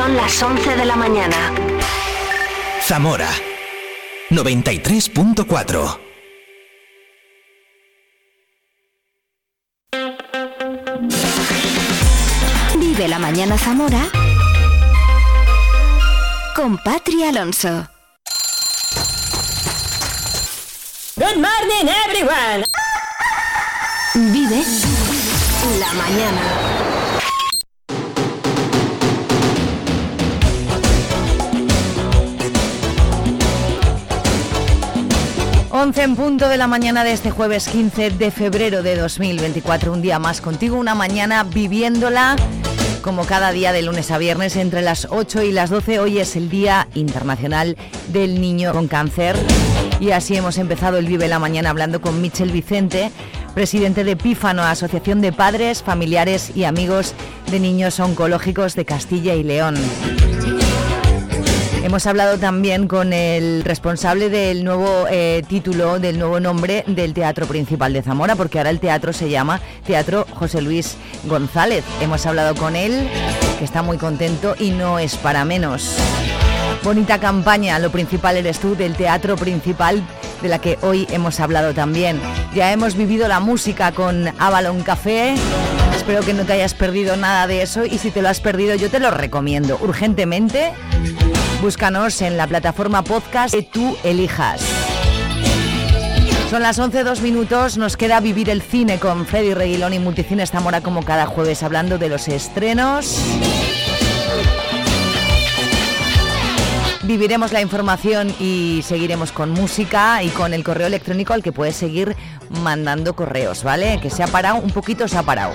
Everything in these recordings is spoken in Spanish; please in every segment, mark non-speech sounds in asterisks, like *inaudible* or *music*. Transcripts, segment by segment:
Son las 11 de la mañana. Zamora 93.4 Vive la mañana Zamora con Patri Alonso. Good morning, everyone. Vive la mañana. 11 en punto de la mañana de este jueves 15 de febrero de 2024. Un día más contigo, una mañana viviéndola como cada día de lunes a viernes entre las 8 y las 12. Hoy es el Día Internacional del Niño con Cáncer. Y así hemos empezado el Vive la Mañana hablando con Michel Vicente, presidente de Pífano, Asociación de Padres, Familiares y Amigos de Niños Oncológicos de Castilla y León. Hemos hablado también con el responsable del nuevo eh, título, del nuevo nombre del Teatro Principal de Zamora, porque ahora el teatro se llama Teatro José Luis González. Hemos hablado con él, que está muy contento y no es para menos. Bonita campaña, lo principal eres tú, del Teatro Principal de la que hoy hemos hablado también. Ya hemos vivido la música con Avalon Café. Espero que no te hayas perdido nada de eso y si te lo has perdido yo te lo recomiendo urgentemente Búscanos en la plataforma podcast que tú elijas. Son las 11, dos minutos, nos queda vivir el cine con Freddy Reguilón y Multicines Zamora como cada jueves hablando de los estrenos. Viviremos la información y seguiremos con música y con el correo electrónico al que puedes seguir mandando correos, ¿vale? Que se ha parado, un poquito se ha parado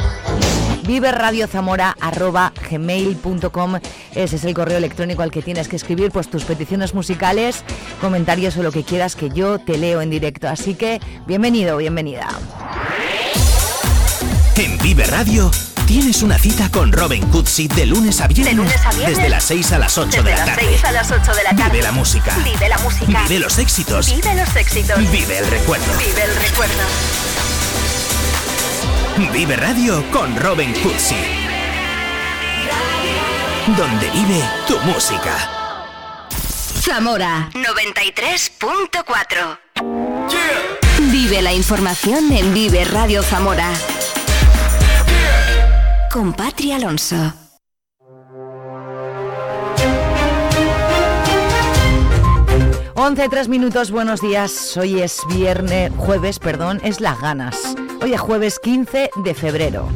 viveradiozamora.gmail.com Ese es el correo electrónico al que tienes que escribir pues tus peticiones musicales, comentarios o lo que quieras que yo te leo en directo. Así que bienvenido, bienvenida. En Vive Radio tienes una cita con Robin Cutsi de lunes a viernes. Desde las 6 a las 8 de la tarde. a las 8 de la tarde. Vive la música. Vive la música. Vive los éxitos. Vive los éxitos. Vive el recuerdo. Vive el recuerdo. Vive Radio con Robin Cutsi. Donde vive tu música. Zamora 93.4. Vive la información en Vive Radio Zamora. Con Patri Alonso. Once, tres minutos, buenos días. Hoy es viernes, jueves, perdón, es las ganas. Hoy es jueves 15 de febrero.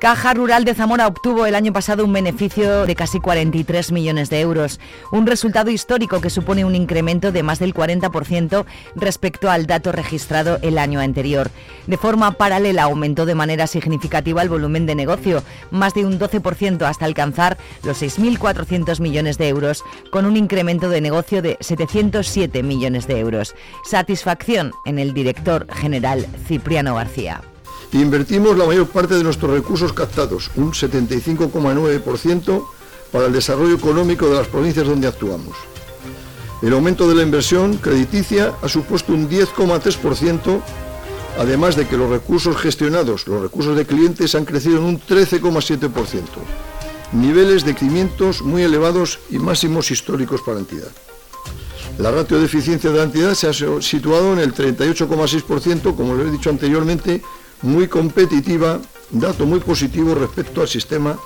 Caja Rural de Zamora obtuvo el año pasado un beneficio de casi 43 millones de euros, un resultado histórico que supone un incremento de más del 40% respecto al dato registrado el año anterior. De forma paralela aumentó de manera significativa el volumen de negocio, más de un 12% hasta alcanzar los 6.400 millones de euros, con un incremento de negocio de 707 millones de euros. Satisfacción en el director general Cipriano García. Invertimos la mayor parte de nuestros recursos captados, un 75,9%, para el desarrollo económico de las provincias donde actuamos. El aumento de la inversión crediticia ha supuesto un 10,3%, además de que los recursos gestionados, los recursos de clientes, han crecido en un 13,7%. Niveles de crecimientos muy elevados y máximos históricos para la entidad. La ratio de eficiencia de la entidad se ha situado en el 38,6%, como lo he dicho anteriormente, muy competitiva, dato muy positivo respecto al sistema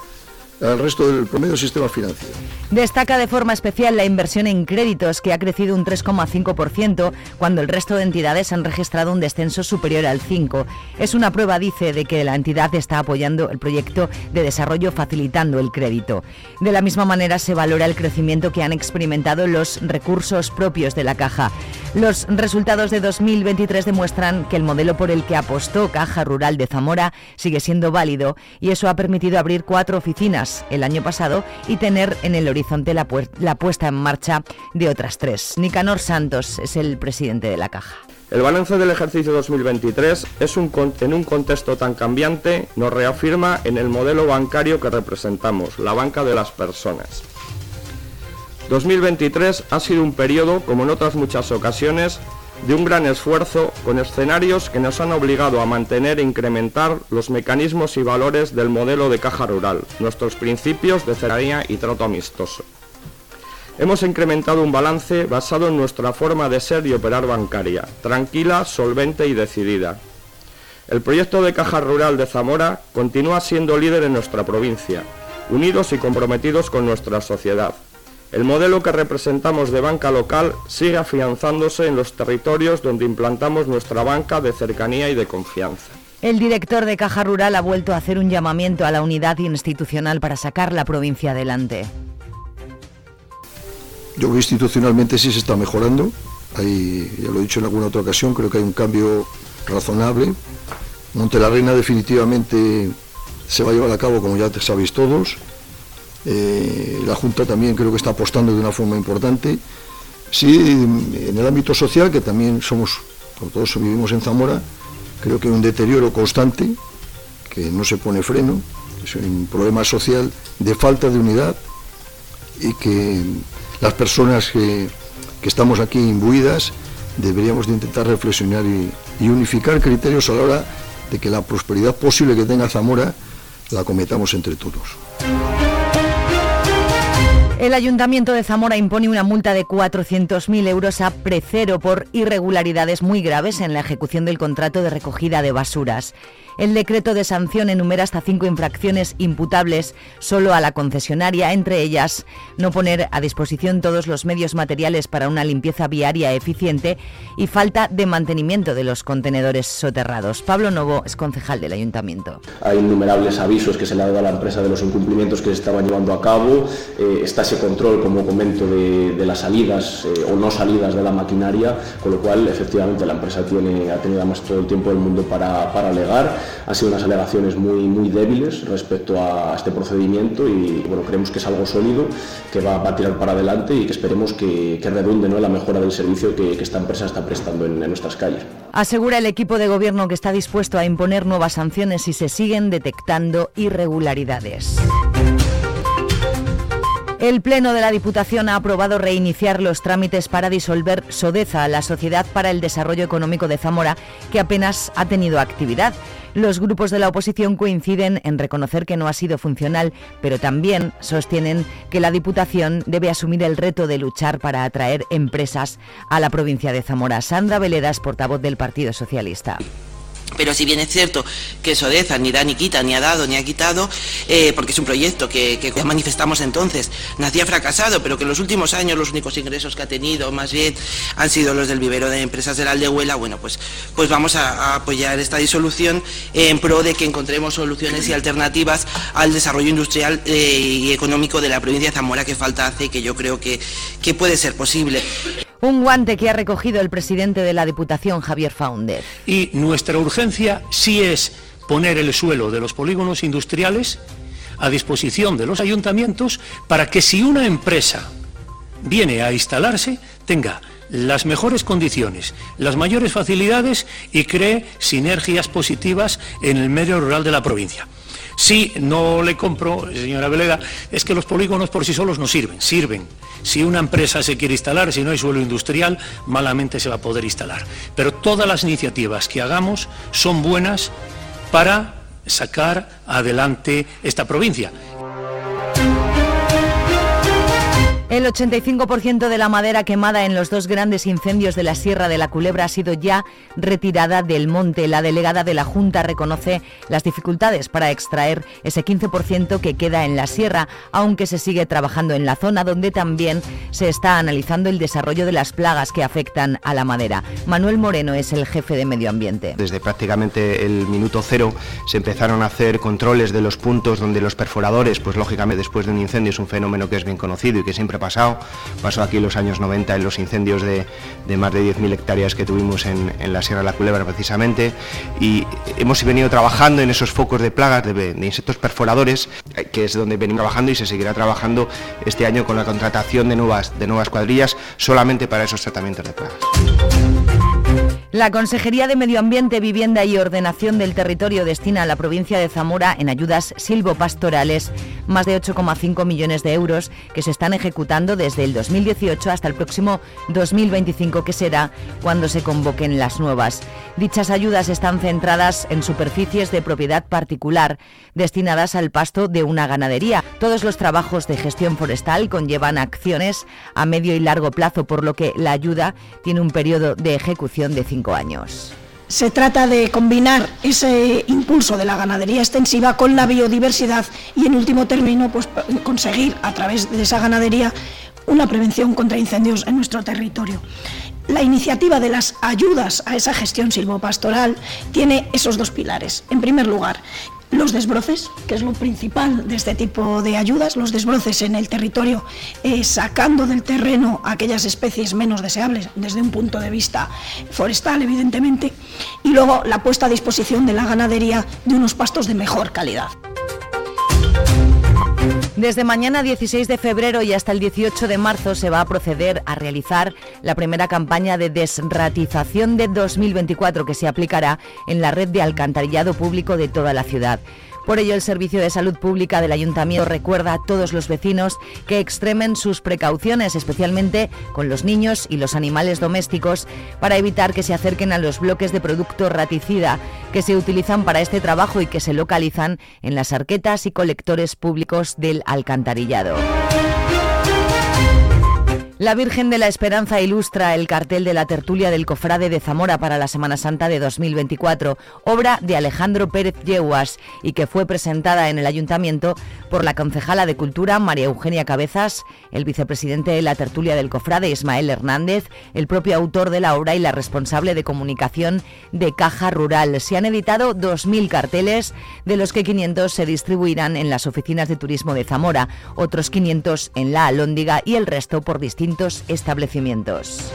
al resto del promedio sistema financiero. Destaca de forma especial la inversión en créditos, que ha crecido un 3,5%, cuando el resto de entidades han registrado un descenso superior al 5%. Es una prueba, dice, de que la entidad está apoyando el proyecto de desarrollo facilitando el crédito. De la misma manera se valora el crecimiento que han experimentado los recursos propios de la caja. Los resultados de 2023 demuestran que el modelo por el que apostó Caja Rural de Zamora sigue siendo válido y eso ha permitido abrir cuatro oficinas el año pasado y tener en el horizonte la, puesta en marcha de otras tres. Nicanor Santos es el presidente de la Caja. El balance del ejercicio 2023 es un, en un contexto tan cambiante nos reafirma en el modelo bancario que representamos, la banca de las personas. 2023 ha sido un periodo, como en otras muchas ocasiones, de un gran esfuerzo con escenarios que nos han obligado a mantener e incrementar los mecanismos y valores del modelo de caja rural, nuestros principios de cercanía y trato amistoso. Hemos incrementado un balance basado en nuestra forma de ser y operar bancaria, tranquila, solvente y decidida. El proyecto de Caja Rural de Zamora continúa siendo líder en nuestra provincia, unidos y comprometidos con nuestra sociedad. El modelo que representamos de banca local sigue afianzándose en los territorios donde implantamos nuestra banca de cercanía y de confianza. El director de Caja Rural ha vuelto a hacer un llamamiento a la unidad institucional para sacar la provincia adelante. Yo creo que institucionalmente sí se está mejorando. Hay, ya lo he dicho en alguna otra ocasión, creo que hay un cambio razonable. Montelarreina definitivamente se va a llevar a cabo, como ya sabéis todos. Eh, la Junta también creo que está apostando de una forma importante. Sí, en el ámbito social, que también somos, como todos vivimos en Zamora, creo que hay un deterioro constante, que no se pone freno, es un problema social de falta de unidad y que las personas que, estamos aquí imbuidas deberíamos de intentar reflexionar y, y unificar criterios a la hora de que la prosperidad posible que tenga Zamora la cometamos entre todos. El Ayuntamiento de Zamora impone una multa de 400.000 euros a Precero por irregularidades muy graves en la ejecución del contrato de recogida de basuras. El decreto de sanción enumera hasta cinco infracciones imputables solo a la concesionaria, entre ellas no poner a disposición todos los medios materiales para una limpieza viaria eficiente y falta de mantenimiento de los contenedores soterrados. Pablo Novo es concejal del ayuntamiento. Hay innumerables avisos que se le ha dado a la empresa de los incumplimientos que se estaban llevando a cabo. Eh, está ese control, como comento, de, las salidas eh, o no salidas de la maquinaria, con lo cual efectivamente la empresa tiene, ha tenido además todo el tiempo del mundo para, para alegar han sido unas alegaciones muy, muy débiles respecto a este procedimiento y bueno, creemos que es algo sólido, que va, a tirar para adelante y que esperemos que, redunde ¿no? la mejora del servicio que, esta empresa está prestando en, en nuestras calles. Asegura el equipo de gobierno que está dispuesto a imponer nuevas sanciones si se siguen detectando irregularidades. El Pleno de la Diputación ha aprobado reiniciar los trámites para disolver Sodeza, la Sociedad para el Desarrollo Económico de Zamora, que apenas ha tenido actividad. Los grupos de la oposición coinciden en reconocer que no ha sido funcional, pero también sostienen que la Diputación debe asumir el reto de luchar para atraer empresas a la provincia de Zamora. Sandra Veledas, portavoz del Partido Socialista. Pero si bien es cierto que Sodeza ni da ni quita, ni ha dado, ni ha quitado, eh, porque es un proyecto que, que, manifestamos entonces, nacía fracasado, pero que en los últimos años los únicos ingresos que ha tenido más bien han sido los del vivero de empresas de la Aldehuela, bueno, pues, pues vamos a, apoyar esta disolución en pro de que encontremos soluciones y alternativas al desarrollo industrial eh, y económico de la provincia de Zamora que falta hace y que yo creo que, que puede ser posible. Un guante que ha recogido el presidente de la Diputación, Javier Faunder. Y nuestra urgencia sí es poner el suelo de los polígonos industriales a disposición de los ayuntamientos para que si una empresa viene a instalarse tenga las mejores condiciones, las mayores facilidades y cree sinergias positivas en el medio rural de la provincia. Si no le compro, señora Veleda, es que los polígonos por sí solos no sirven, sirven si una empresa se quiere instalar, si no hay suelo industrial, malamente se va a poder instalar. Pero todas las iniciativas que hagamos son buenas para sacar adelante esta provincia. El 85% de la madera quemada en los dos grandes incendios de la Sierra de la Culebra ha sido ya retirada del monte. La delegada de la Junta reconoce las dificultades para extraer ese 15% que queda en la sierra, aunque se sigue trabajando en la zona donde también se está analizando el desarrollo de las plagas que afectan a la madera. Manuel Moreno es el jefe de medio ambiente. Desde prácticamente el minuto cero se empezaron a hacer controles de los puntos donde los perforadores, pues lógicamente después de un incendio es un fenómeno que es bien conocido y que siempre pasado. Pasó aquí en los años 90 en los incendios de, más de 10.000 hectáreas que tuvimos en, la Sierra de la Culebra precisamente. Y hemos venido trabajando en esos focos de plagas de, insectos perforadores, que es donde venimos trabajando y se seguirá trabajando este año con la contratación de nuevas, de nuevas cuadrillas solamente para esos tratamientos de plagas. La Consejería de Medio Ambiente, Vivienda y Ordenación del Territorio destina a la provincia de Zamora en ayudas silvopastorales más de 8,5 millones de euros que se están ejecutando desde el 2018 hasta el próximo 2025, que será cuando se convoquen las nuevas. Dichas ayudas están centradas en superficies de propiedad particular destinadas al pasto de una ganadería. Todos los trabajos de gestión forestal conllevan acciones a medio y largo plazo, por lo que la ayuda tiene un periodo de ejecución de años. Se trata de combinar ese impulso de la ganadería extensiva con la biodiversidad y en último término pues, conseguir a través de esa ganadería una prevención contra incendios en nuestro territorio. La iniciativa de las ayudas a esa gestión silvopastoral tiene esos dos pilares. En primer lugar, los desbroces, que es lo principal de este tipo de ayudas, los desbroces en el territorio, eh, sacando del terreno aquellas especies menos deseables desde un punto de vista forestal, evidentemente, y luego la puesta a disposición de la ganadería de unos pastos de mejor calidad. Desde mañana 16 de febrero y hasta el 18 de marzo se va a proceder a realizar la primera campaña de desratización de 2024 que se aplicará en la red de alcantarillado público de toda la ciudad. Por ello, el Servicio de Salud Pública del Ayuntamiento recuerda a todos los vecinos que extremen sus precauciones, especialmente con los niños y los animales domésticos, para evitar que se acerquen a los bloques de producto raticida que se utilizan para este trabajo y que se localizan en las arquetas y colectores públicos del alcantarillado. La Virgen de la Esperanza ilustra el cartel de la tertulia del Cofrade de Zamora para la Semana Santa de 2024, obra de Alejandro Pérez Yeguas y que fue presentada en el Ayuntamiento por la concejala de Cultura María Eugenia Cabezas, el vicepresidente de la tertulia del Cofrade Ismael Hernández, el propio autor de la obra y la responsable de comunicación de Caja Rural. Se han editado 2.000 carteles, de los que 500 se distribuirán en las oficinas de turismo de Zamora, otros 500 en la Alóndiga y el resto por distintos establecimientos.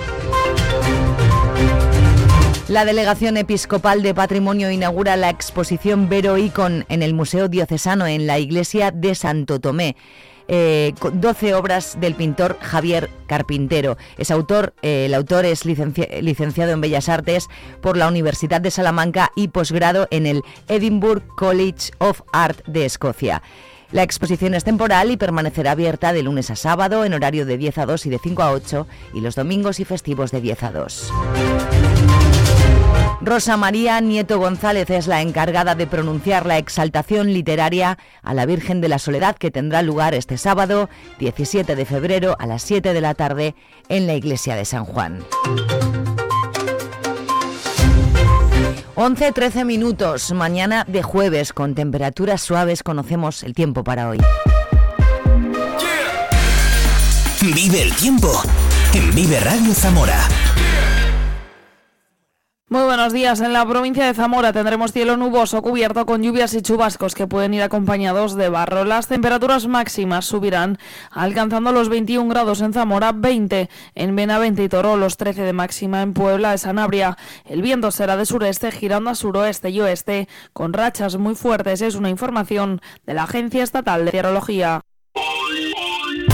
La Delegación Episcopal de Patrimonio inaugura la exposición Vero Icon en el Museo Diocesano en la Iglesia de Santo Tomé. Eh, 12 obras del pintor Javier Carpintero. Es autor, eh, el autor es licenciado en Bellas Artes por la Universidad de Salamanca y posgrado en el Edinburgh College of Art de Escocia. La exposición es temporal y permanecerá abierta de lunes a sábado en horario de 10 a 2 y de 5 a 8 y los domingos y festivos de 10 a 2. Rosa María Nieto González es la encargada de pronunciar la exaltación literaria a la Virgen de la Soledad que tendrá lugar este sábado 17 de febrero a las 7 de la tarde en la iglesia de San Juan. 11-13 minutos, mañana de jueves, con temperaturas suaves, conocemos el tiempo para hoy. Vive el tiempo en Vive Radio Zamora. Muy buenos días. En la provincia de Zamora tendremos cielo nuboso cubierto con lluvias y chubascos que pueden ir acompañados de barro. Las temperaturas máximas subirán alcanzando los 21 grados en Zamora, 20 en Benavente y Toro, los 13 de máxima en Puebla de Sanabria. El viento será de sureste girando a suroeste y oeste con rachas muy fuertes. Es una información de la Agencia Estatal de Meteorología.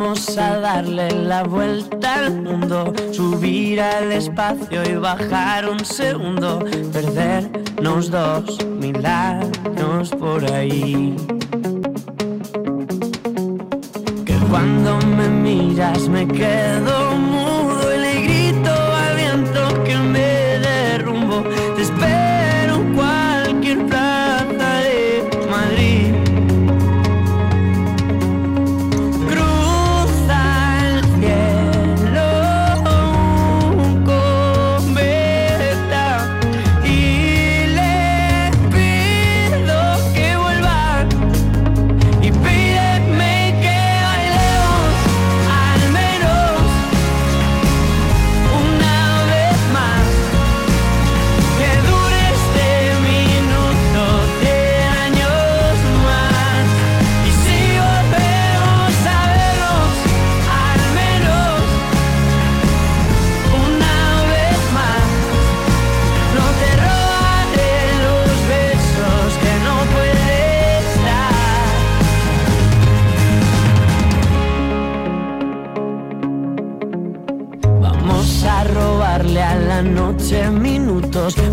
Vamos a darle la vuelta al mundo, subir al espacio y bajar un segundo, perdernos dos mil años por ahí. Que cuando me miras me quedo mudo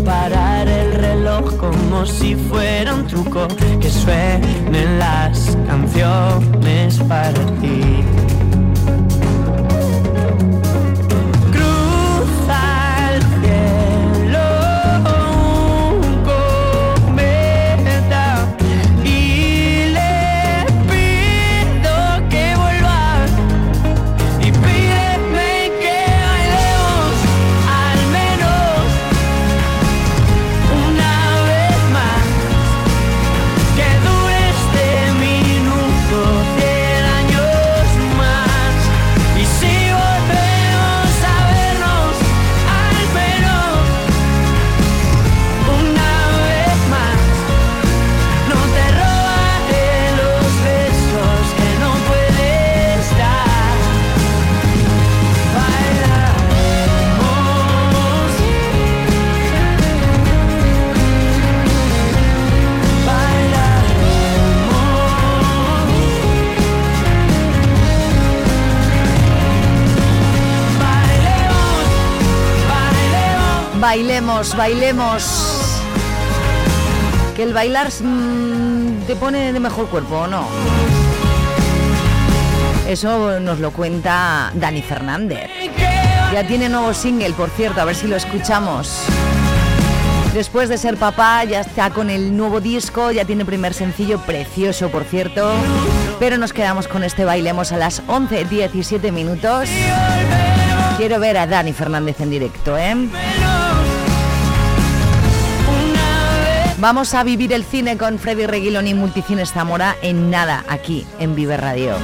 parar el reloj como si fuera un truco, que suenen las canciones para ti. Bailemos, bailemos. Que el bailar mm, te pone de mejor cuerpo, ¿o no? Eso nos lo cuenta Dani Fernández. Ya tiene nuevo single, por cierto, a ver si lo escuchamos. Después de ser papá, ya está con el nuevo disco, ya tiene primer sencillo, precioso, por cierto. Pero nos quedamos con este Bailemos a las 11.17 minutos. Quiero ver a Dani Fernández en directo, ¿eh? Vamos a vivir el cine con Freddy Reguilón y Multicines Zamora en nada, aquí en Vive Radio.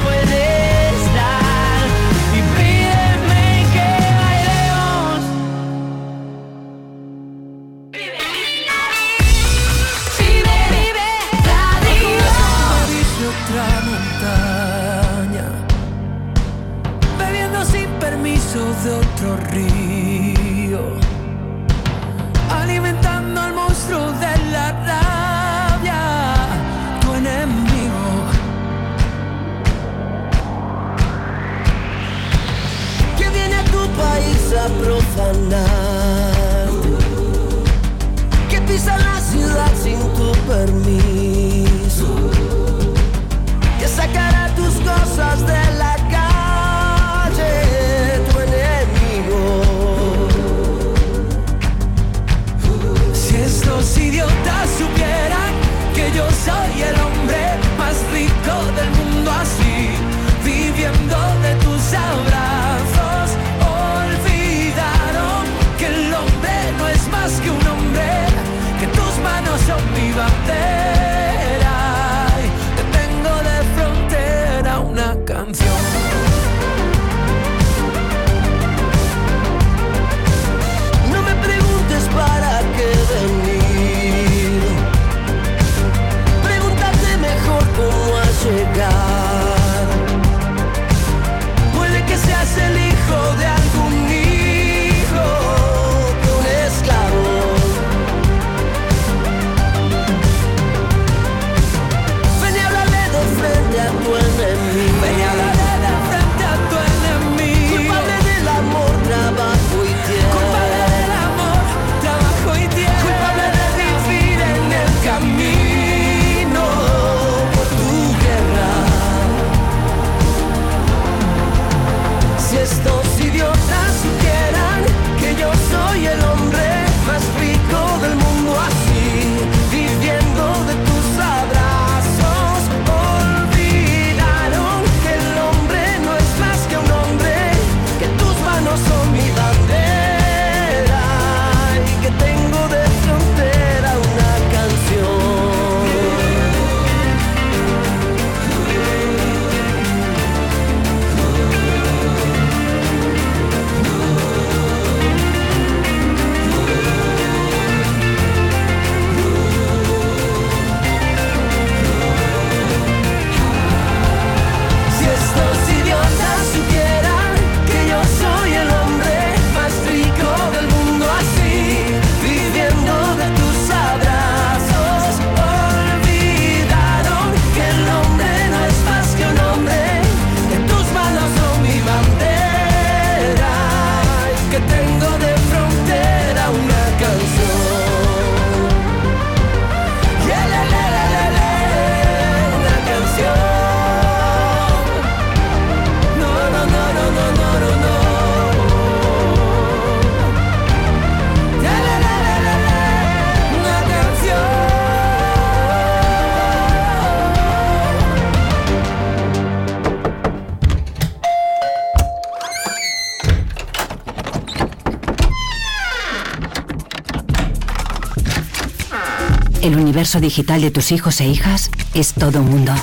El universo digital de tus hijos e hijas es todo un mundo.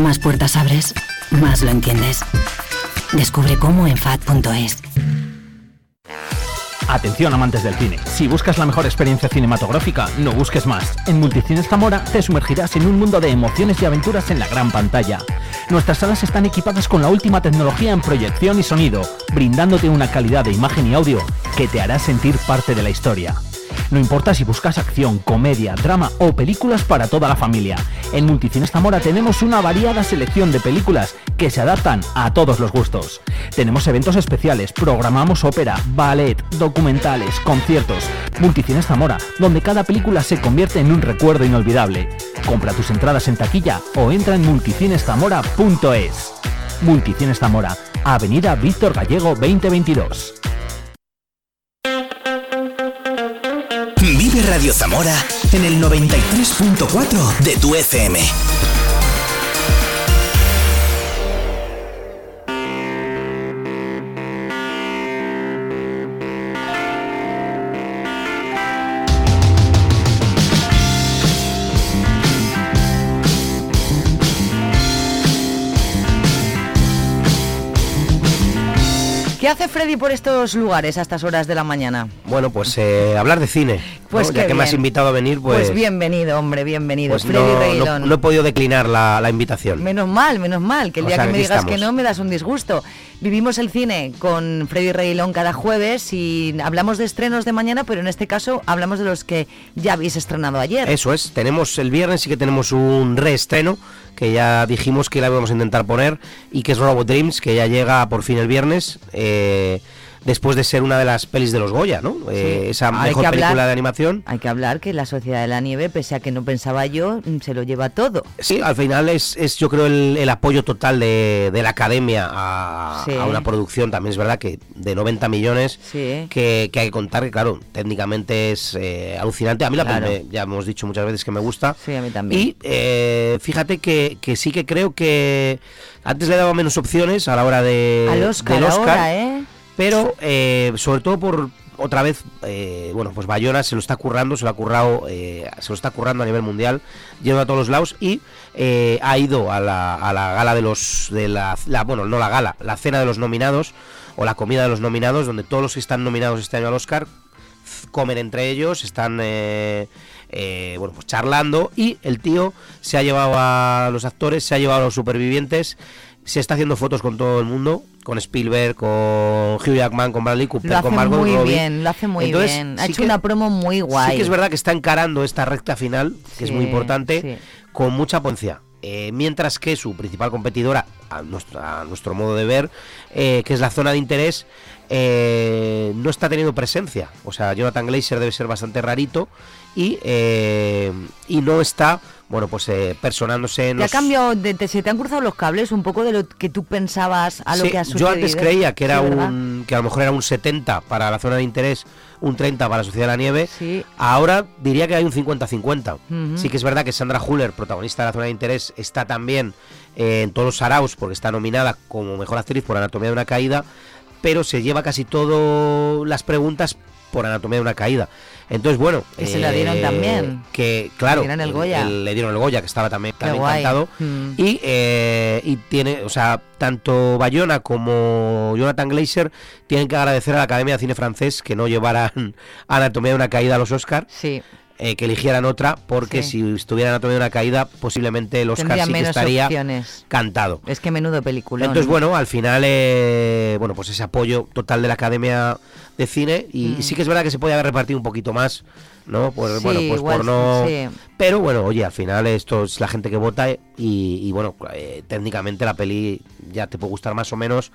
Más puertas abres, más lo entiendes. Descubre cómo en FAD.es. Atención amantes del cine, si buscas la mejor experiencia cinematográfica, no busques más. En Multicines Zamora te sumergirás en un mundo de emociones y aventuras en la gran pantalla. Nuestras salas están equipadas con la última tecnología en proyección y sonido, brindándote una calidad de imagen y audio que te hará sentir parte de la historia. No importa si buscas acción, comedia, drama o películas para toda la familia. En Multicines Zamora tenemos una variada selección de películas que se adaptan a todos los gustos. Tenemos eventos especiales, programamos ópera, ballet, documentales, conciertos. Multicines Zamora, donde cada película se convierte en un recuerdo inolvidable. Compra tus entradas en taquilla o entra en multicineszamora.es. Multicines Zamora, Avenida Víctor Gallego 2022. Vive Radio Zamora en el 93.4 de tu FM. ¿Qué hace Freddy por estos lugares a estas horas de la mañana? Bueno, pues eh, hablar de cine. Pues ¿no? qué ya que me has invitado a venir, pues, Pues bienvenido, hombre, bienvenido. pues Freddy no, no- he podido declinar la, la invitación. Menos mal, menos mal, que el O día sea, que me digas que no me das un disgusto. Vivimos el cine con Freddy Reguilón cada jueves y hablamos de estrenos de mañana, pero en este caso hablamos de los que ya habéis estrenado ayer. Eso es, tenemos el viernes sí que tenemos un reestreno que ya dijimos que la íbamos a intentar poner y que es Robot Dreams, que ya llega por fin el viernes. eh, después de ser una de las pelis de los Goya, ¿no? Eh, esa mejor hablar- película de animación. Hay que hablar que La Sociedad de la Nieve, pese a que no pensaba yo, se lo lleva todo. Sí, al final es, es yo creo el, el apoyo total de, de la academia a, Sí. a una producción, también es verdad que de 90 millones Sí. que, que hay que contar, que claro, técnicamente es eh, alucinante. A mí la Claro. me- ya hemos dicho muchas veces que me gusta. Sí, a mí también. Y eh, fíjate que, que sí que creo que antes le daba menos opciones a la hora de, Al Oscar, del Oscar, ahora, ¿eh? Pero eh, sobre todo por otra vez, eh, bueno, pues Bayona se lo está currando, se lo ha currado, eh, se lo está currando a nivel mundial, yendo a todos los lados y eh, ha ido a la, a la gala de los, de la, la- bueno, no la gala, la cena de los nominados o la comida de los nominados, donde todos los que están nominados este año al Oscar comen entre ellos, están eh, eh, bueno pues charlando y el tío se ha llevado a los actores, se ha llevado a los supervivientes, se está haciendo fotos con todo el mundo, con Spielberg, con Hugh Jackman, con Bradley Cooper, Lo hace con Margot muy Robbie. bien, lo hace muy Entonces, bien. Ha sí hecho que- una promo muy guay. Sí que es verdad que está encarando esta recta final, que es muy importante, sí. con mucha potencia. Eh, mientras que su principal competidora, a nuestro, a nuestro modo de ver, eh, que es la zona de interés, eh, no está teniendo presencia. O sea, Jonathan Glazer debe ser bastante rarito y, eh, y no está, bueno, pues eh, personándose en ¿Te ha los- cambiado, de- te- se te han cruzado los cables un poco de lo que tú pensabas a lo Sí, que ha yo antes creía que era Sí, un que a lo mejor era un 70 para la zona de interés, un 30 para la Sociedad de la Nieve. Ahora diría que hay un 50-50. Ujú. Sí que es verdad que Sandra Huller, protagonista de la zona de interés, está también eh, en todos los saraos porque está nominada como mejor actriz por Anatomía de una caída, pero se lleva casi todas las preguntas por Anatomía de una caída. Entonces, bueno, eh, Que se la dieron también. Que claro, Le dieron el Goya. le dieron el Goya, que estaba también, Qué también guay. cantado. Mm. Y, eh, y tiene, o sea, tanto Bayona como Jonathan Glazer tienen que agradecer a la Academia de Cine Francés que no llevaran *laughs* Anatomía de una caída a los Oscar. Sí. Eh, que eligieran otra, porque Sí. si estuviera Anatomía de una caída, posiblemente el Oscar sí que menos estaría opciones. cantado. Es que menudo película. Entonces, bueno, al final, eh, bueno, pues ese apoyo total de la Academia de Cine y, Mm. y sí que es verdad que se podía haber repartido un poquito más, ¿no? Pues Sí, bueno, pues igual, por no... Pero bueno, oye, al final esto es la gente que vota y, y, bueno, eh, técnicamente la peli ya te puede gustar más o menos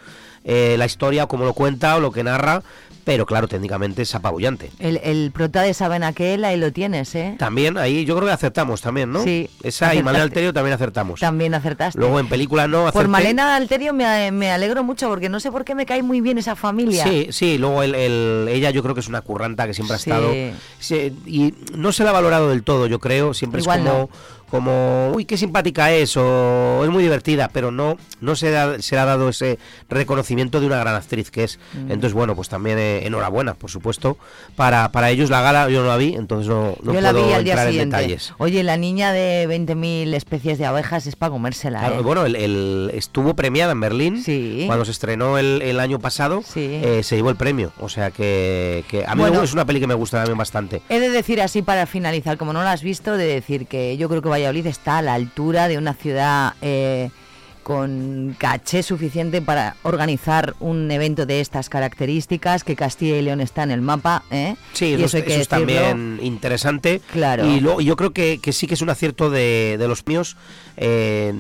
eh, la historia, o cómo lo cuenta o lo que narra, pero claro, técnicamente es apabullante. El, el prota de Saben aquel, ahí lo tienes, ¿eh? También, ahí yo creo que acertamos también, ¿no? Sí, Esa y Malena. Alterio también acertamos. También acertaste. Luego en película no Por acerté. Malena Alterio me, me alegro mucho porque no sé por qué me cae muy bien esa familia. Sí, sí, luego el, el- ella yo creo que es una curranta que siempre ha Sí. estado sí, y no se la ha valorado del todo, yo creo, siempre Igual es como no. Como, uy, qué simpática es o es muy divertida, pero no, no se, da- se le ha dado ese reconocimiento de una gran actriz que es. Mm. Entonces, bueno, pues también eh, enhorabuena, por supuesto. Para, para ellos la gala yo no la vi, entonces no, no Yo puedo la vi al día entrar en siguiente. detalles. Oye, la niña de 20.000 especies de abejas es para comérsela, Claro, ¿eh? bueno, el, el- estuvo premiada en Berlín Sí. cuando se estrenó el, el año pasado, eh, se llevó el premio. O sea que, que a mí Bueno. es una peli que me gusta también bastante. He de decir así para finalizar, como no la has visto, de decir que yo creo que Valladolid está a la altura de una ciudad eh, con caché suficiente para organizar un evento de estas características, que Castilla y León está en el mapa. ¿eh? Sí, Y eso, eso eso es decirlo. también interesante. Claro. Y luego yo creo que, que sí que es un acierto de, de los míos eh,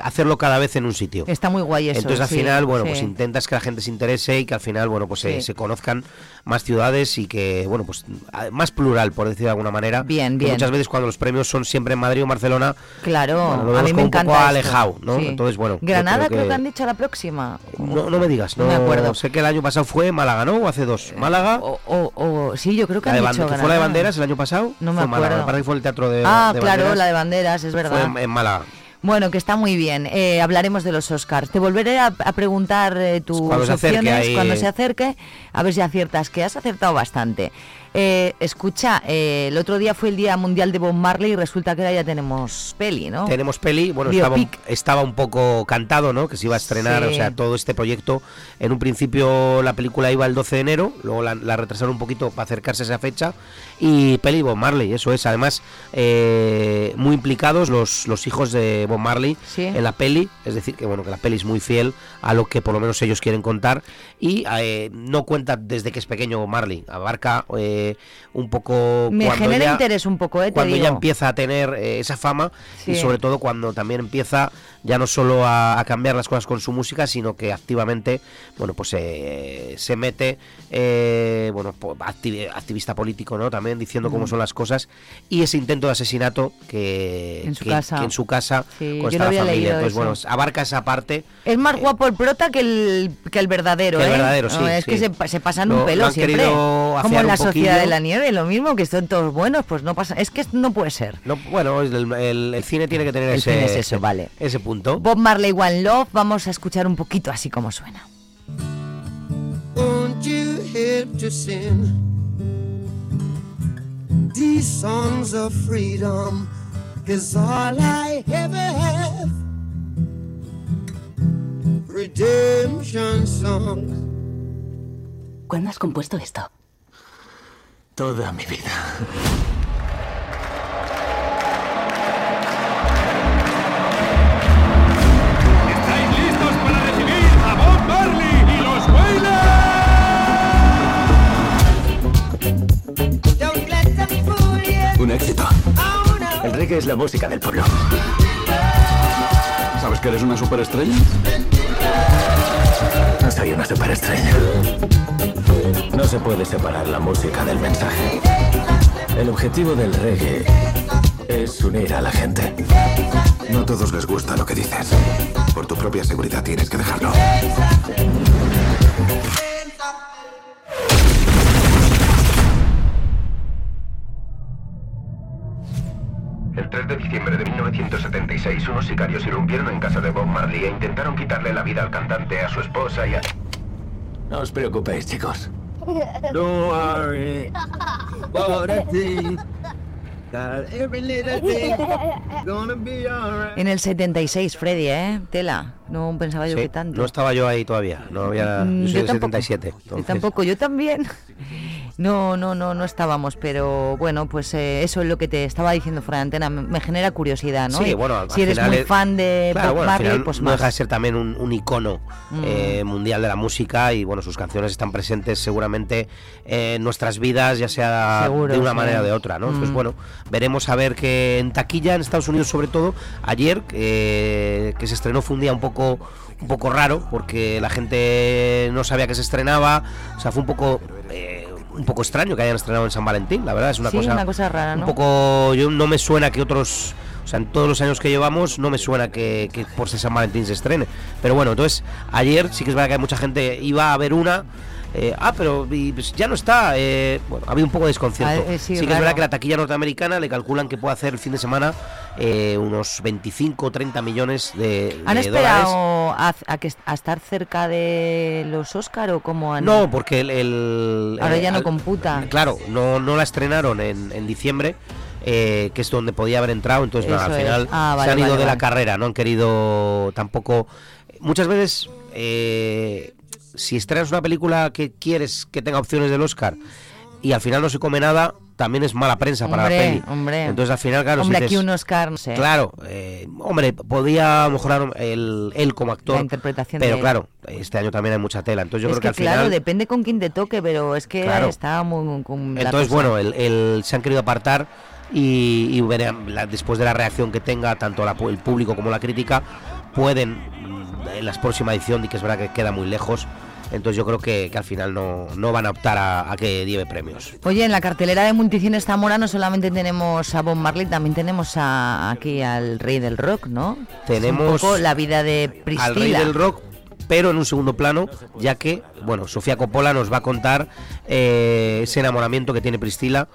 hacerlo cada vez en un sitio. Está muy guay eso. Entonces al sí, final, bueno, sí. pues intentas que la gente se interese y que al final, bueno, pues se- Sí. se, conozcan más ciudades y que, bueno, pues más plural, por decir de alguna manera. Bien, Que bien. Muchas veces cuando los premios son siempre en Madrid o Barcelona, Claro, bueno, lo a mí me como encanta. un poco alejado, ¿no? Entonces, bueno. Granada creo que... que han dicho la próxima. no, no me digas, no, No me acuerdo. Sé que el año pasado fue Málaga, ¿no? O hace dos. Málaga. O, o- sí, yo creo que la han de dicho que fue la de. Banderas el año pasado. No me fue Málaga, acuerdo. Me parece que fue el teatro de. Ah, de claro, Banderas. la de banderas, es Fue verdad. en, en Málaga. Bueno, que está muy bien. Eh, hablaremos de los Oscars. Te volveré a, a preguntar eh, tus Cuando se acerque opciones ahí. cuando se acerque, a ver si aciertas, que has acertado bastante. Eh, escucha, eh, el otro día fue el Día Mundial de Bob Marley y resulta que ahora ya tenemos peli, ¿no? Tenemos peli, bueno, estaba un, estaba un poco cantado, ¿no? Que se iba a estrenar, Sí. o sea, todo este proyecto. En un principio la película iba el 12 de enero, luego la, la retrasaron un poquito para acercarse a esa fecha. Y peli Bob Marley, eso es. Además, eh, muy implicados los, los hijos de Bob Marley Sí. en la peli. Es decir, que bueno, que la peli es muy fiel a lo que por lo menos ellos quieren contar. Y eh, no cuenta desde que es pequeño Bob Marley, abarca eh, un poco. Me genera ya- interés un poco, ¿eh? Te cuando ya digo. empieza a tener eh, esa fama y sobre todo cuando también empieza ya no solo a, a cambiar las cosas con su música sino que activamente bueno pues eh, se mete eh, bueno activi- activista político no también diciendo cómo son las cosas y ese intento de asesinato que En su que- casa. que en su casa Sí, con esta familia leído entonces eso. bueno abarca esa parte Es más guapo el prota que el, que el verdadero, Que el ¿eh? verdadero, No, sí, es que se, pa- se pasan un lo pelo siempre. Como en la sociedad de la nieve, lo mismo, que son todos buenos, pues no pasa. Es que no puede ser. no, bueno el, el- el cine tiene que tener ese, vale. ese punto Bob Marley One Love, vamos a escuchar un poquito así como suena. Won't you help to sing these songs of freedom? Is all I ever have. Redemption songs. ¿Cuándo has compuesto esto? Toda mi vida. Un éxito. El reggae es la música del pueblo. ¿Sabes que eres una superestrella? No soy una superestrella. No se puede separar la música del mensaje. El objetivo del reggae es unir a la gente. No a todos les gusta lo que dices. Por tu propia seguridad tienes que dejarlo. El 3 de diciembre de 1976, unos sicarios irrumpieron en casa de Bob Marley e intentaron quitarle la vida al cantante, a su esposa y a... No os preocupéis, chicos. *laughs* Don't worry. En el 76, Freddy, ¿eh? Tela. No pensaba yo Sí, que tanto. no estaba yo ahí todavía no había Mm, yo soy yo del tampoco. 77 Yo entonces- tampoco, yo también. No, no, no, no estábamos, pero bueno, pues eh, eso es lo que te estaba diciendo fuera de antena, me, genera curiosidad, ¿no? Sí, bueno, al si eres final muy es- fan de Claro, Bob bueno, al Marley, final pues no más. deja de ser también un, un icono Mm. eh, mundial de la música y bueno, sus canciones están presentes seguramente en nuestras vidas, ya sea Seguro, de una sí. manera o de otra, ¿no? Entonces, Mm. bueno, veremos a ver que en taquilla, en Estados Unidos sobre todo, ayer eh, que se estrenó fue un día un poco un poco raro porque la gente no sabía que se estrenaba, o sea, fue un poco eh, un poco extraño que hayan estrenado en San Valentín, la verdad, es una Sí, cosa una cosa rara, un ¿no? poco yo no me suena que otros o sea en todos los años que llevamos no me suena que, que por ser San Valentín se estrene pero bueno entonces ayer sí que es verdad que hay mucha gente iba a ver una eh, ah, pero y, pues, ya no está. eh, bueno, había un poco de desconcierto. Ah, eh, sí, sí, que es verdad que la taquilla norteamericana le calculan que puede hacer el fin de semana eh, unos 25 o 30 millones de, ¿Han de esperado a, a que, a estar cerca de los Oscar o cómo han...? No, porque el... el- Ahora eh, ya no al- computa. Claro, no, no la estrenaron en, en diciembre, eh, que es donde podía haber entrado, entonces nada, al final Ah, vale, se han ido vale, de la carrera, no han querido tampoco... Muchas veces, si estrenas una película que quieres que tenga opciones del Oscar y al final no se come nada, también es mala prensa para la peli. hombre. Entonces al final, claro, si Hombre, aquí dices- un Oscar, no sé. Claro, eh, hombre, podía mejorar el, él como actor. La interpretación Pero de claro, este año también hay mucha tela. Entonces yo es creo que, que, al claro, final. depende con quién te toque, pero es que Claro. está muy... muy- con la Entonces, cosa. bueno, el, el- se han querido apartar y, y verán, la- después de la reacción que tenga tanto la el público como la crítica, pueden mm, en la próxima edición, y que es verdad que queda muy lejos. Entonces yo creo que, que al final no, no van a optar a, a que lleve premios. Oye, en la cartelera de Multicines Zamora no solamente tenemos a Bob Marley, también tenemos a, aquí al rey del rock, ¿no? Tenemos un poco la vida de Priscila. al rey del rock, pero en un segundo plano, ya que, bueno, Sofía Coppola nos va a contar eh, ese enamoramiento que tiene Priscila